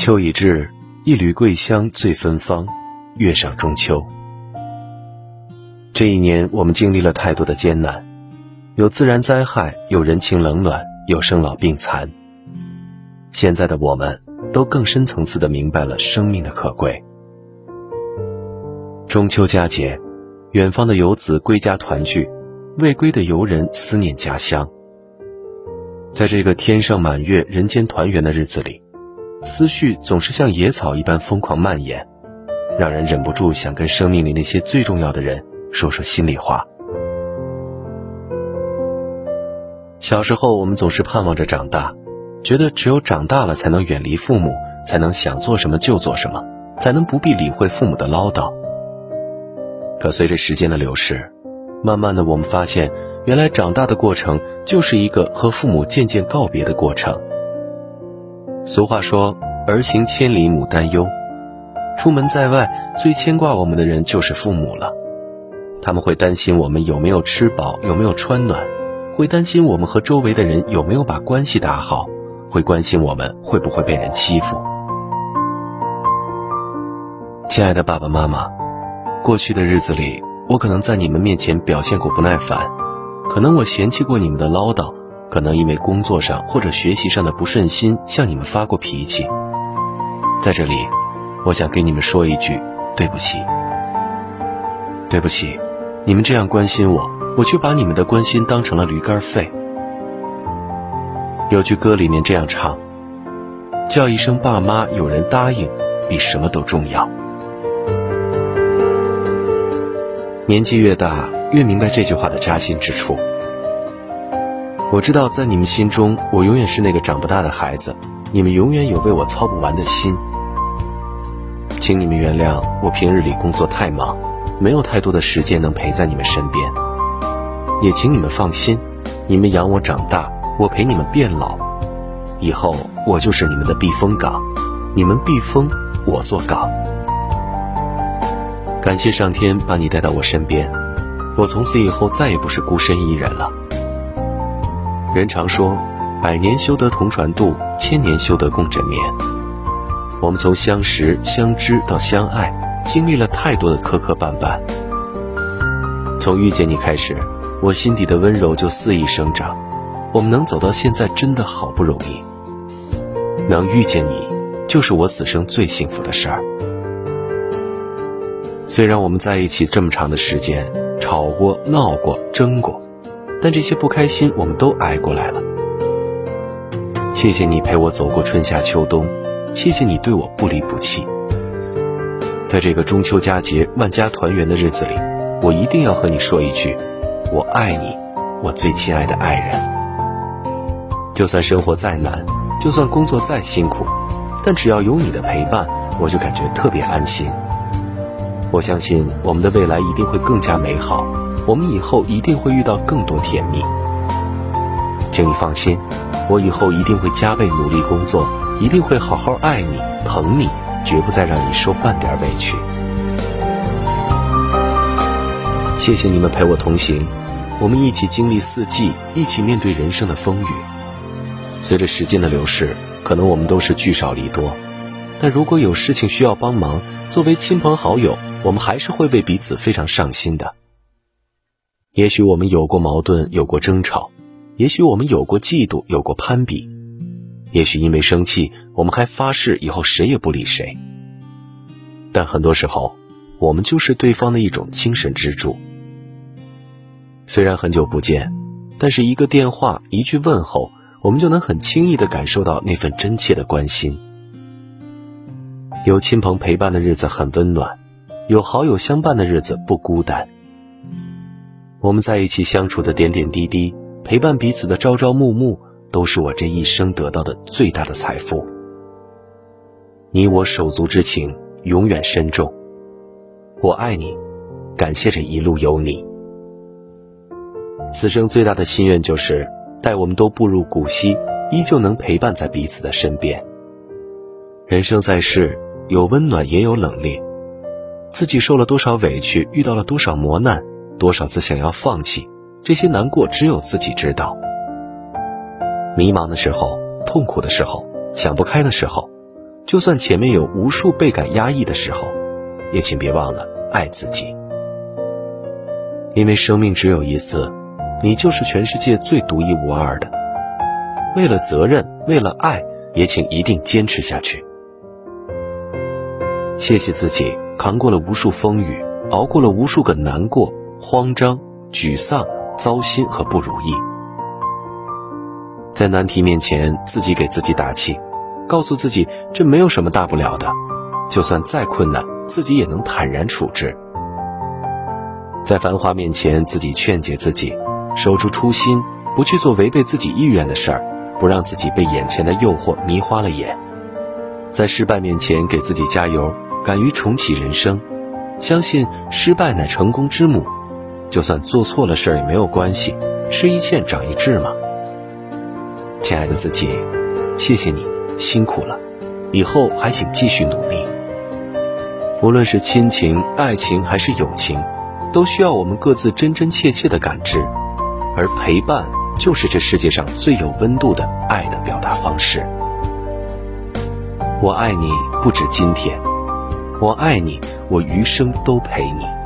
秋已至，一缕桂香醉芬芳，月上中秋。这一年，我们经历了太多的艰难，有自然灾害，有人情冷暖，有生老病残。现在的我们，都更深层次的明白了生命的可贵。中秋佳节，远方的游子归家团聚，未归的游人思念家乡。在这个天上满月、人间团圆的日子里。思绪总是像野草一般疯狂蔓延，让人忍不住想跟生命里那些最重要的人说说心里话。小时候，我们总是盼望着长大，觉得只有长大了才能远离父母，才能想做什么就做什么，才能不必理会父母的唠叨。可随着时间的流逝，慢慢的，我们发现，原来长大的过程就是一个和父母渐渐告别的过程。俗话说：“儿行千里母担忧。”出门在外，最牵挂我们的人就是父母了。他们会担心我们有没有吃饱，有没有穿暖，会担心我们和周围的人有没有把关系打好，会关心我们会不会被人欺负。亲爱的爸爸妈妈，过去的日子里，我可能在你们面前表现过不耐烦，可能我嫌弃过你们的唠叨。可能因为工作上或者学习上的不顺心，向你们发过脾气。在这里，我想跟你们说一句对不起。对不起，你们这样关心我，我却把你们的关心当成了驴肝肺。有句歌里面这样唱：“叫一声爸妈，有人答应，比什么都重要。”年纪越大，越明白这句话的扎心之处。我知道，在你们心中，我永远是那个长不大的孩子，你们永远有为我操不完的心。请你们原谅我平日里工作太忙，没有太多的时间能陪在你们身边。也请你们放心，你们养我长大，我陪你们变老，以后我就是你们的避风港，你们避风，我做港。感谢上天把你带到我身边，我从此以后再也不是孤身一人了。人常说，百年修得同船渡，千年修得共枕眠。我们从相识、相知到相爱，经历了太多的磕磕绊绊。从遇见你开始，我心底的温柔就肆意生长。我们能走到现在，真的好不容易。能遇见你，就是我此生最幸福的事儿。虽然我们在一起这么长的时间，吵过、闹过、争过。但这些不开心，我们都挨过来了。谢谢你陪我走过春夏秋冬，谢谢你对我不离不弃。在这个中秋佳节、万家团圆的日子里，我一定要和你说一句：我爱你，我最亲爱的爱人。就算生活再难，就算工作再辛苦，但只要有你的陪伴，我就感觉特别安心。我相信我们的未来一定会更加美好。我们以后一定会遇到更多甜蜜，请你放心，我以后一定会加倍努力工作，一定会好好爱你、疼你，绝不再让你受半点委屈。谢谢你们陪我同行，我们一起经历四季，一起面对人生的风雨。随着时间的流逝，可能我们都是聚少离多，但如果有事情需要帮忙，作为亲朋好友，我们还是会为彼此非常上心的。也许我们有过矛盾，有过争吵；也许我们有过嫉妒，有过攀比；也许因为生气，我们还发誓以后谁也不理谁。但很多时候，我们就是对方的一种精神支柱。虽然很久不见，但是一个电话，一句问候，我们就能很轻易的感受到那份真切的关心。有亲朋陪伴的日子很温暖，有好友相伴的日子不孤单。我们在一起相处的点点滴滴，陪伴彼此的朝朝暮暮，都是我这一生得到的最大的财富。你我手足之情永远深重，我爱你，感谢这一路有你。此生最大的心愿就是，待我们都步入古稀，依旧能陪伴在彼此的身边。人生在世，有温暖也有冷冽，自己受了多少委屈，遇到了多少磨难。多少次想要放弃，这些难过只有自己知道。迷茫的时候，痛苦的时候，想不开的时候，就算前面有无数倍感压抑的时候，也请别忘了爱自己。因为生命只有一次，你就是全世界最独一无二的。为了责任，为了爱，也请一定坚持下去。谢谢自己，扛过了无数风雨，熬过了无数个难过、慌张、沮丧、糟心和不如意。在难题面前，自己给自己打气，告诉自己这没有什么大不了的，就算再困难，自己也能坦然处置。在繁华面前，自己劝解自己，守住初心，不去做违背自己意愿的事儿，不让自己被眼前的诱惑迷花了眼。在失败面前，给自己加油，敢于重启人生，相信失败乃成功之母。就算做错了事儿也没有关系，吃一堑长一智嘛。亲爱的自己，谢谢你辛苦了，以后还请继续努力。无论是亲情、爱情还是友情。都需要我们各自真真切切的感知，而陪伴就是这世界上最有温度的爱的表达方式。我爱你不止今天，我爱你，我余生都陪你。